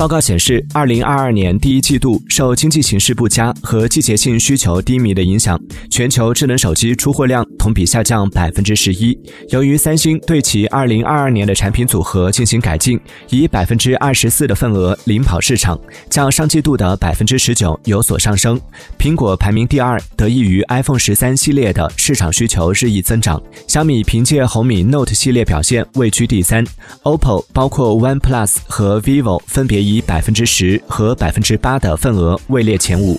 报告显示，二零二二年第一季度受经济形势不佳和季节性需求低迷的影响，全球智能手机出货量同比下降百分之十一。由于三星对其二零二二年的产品组合进行改进，以百分之二十四的份额领跑市场，较上季度的百分之十九有所上升。苹果排名第二，得益于 iPhone 十三系列的市场需求日益增长。小米凭借红米 Note 系列表现位居第三。OPPO 包括 OnePlus 和 vivo 分别以百分之十和百分之八的份额位列前五。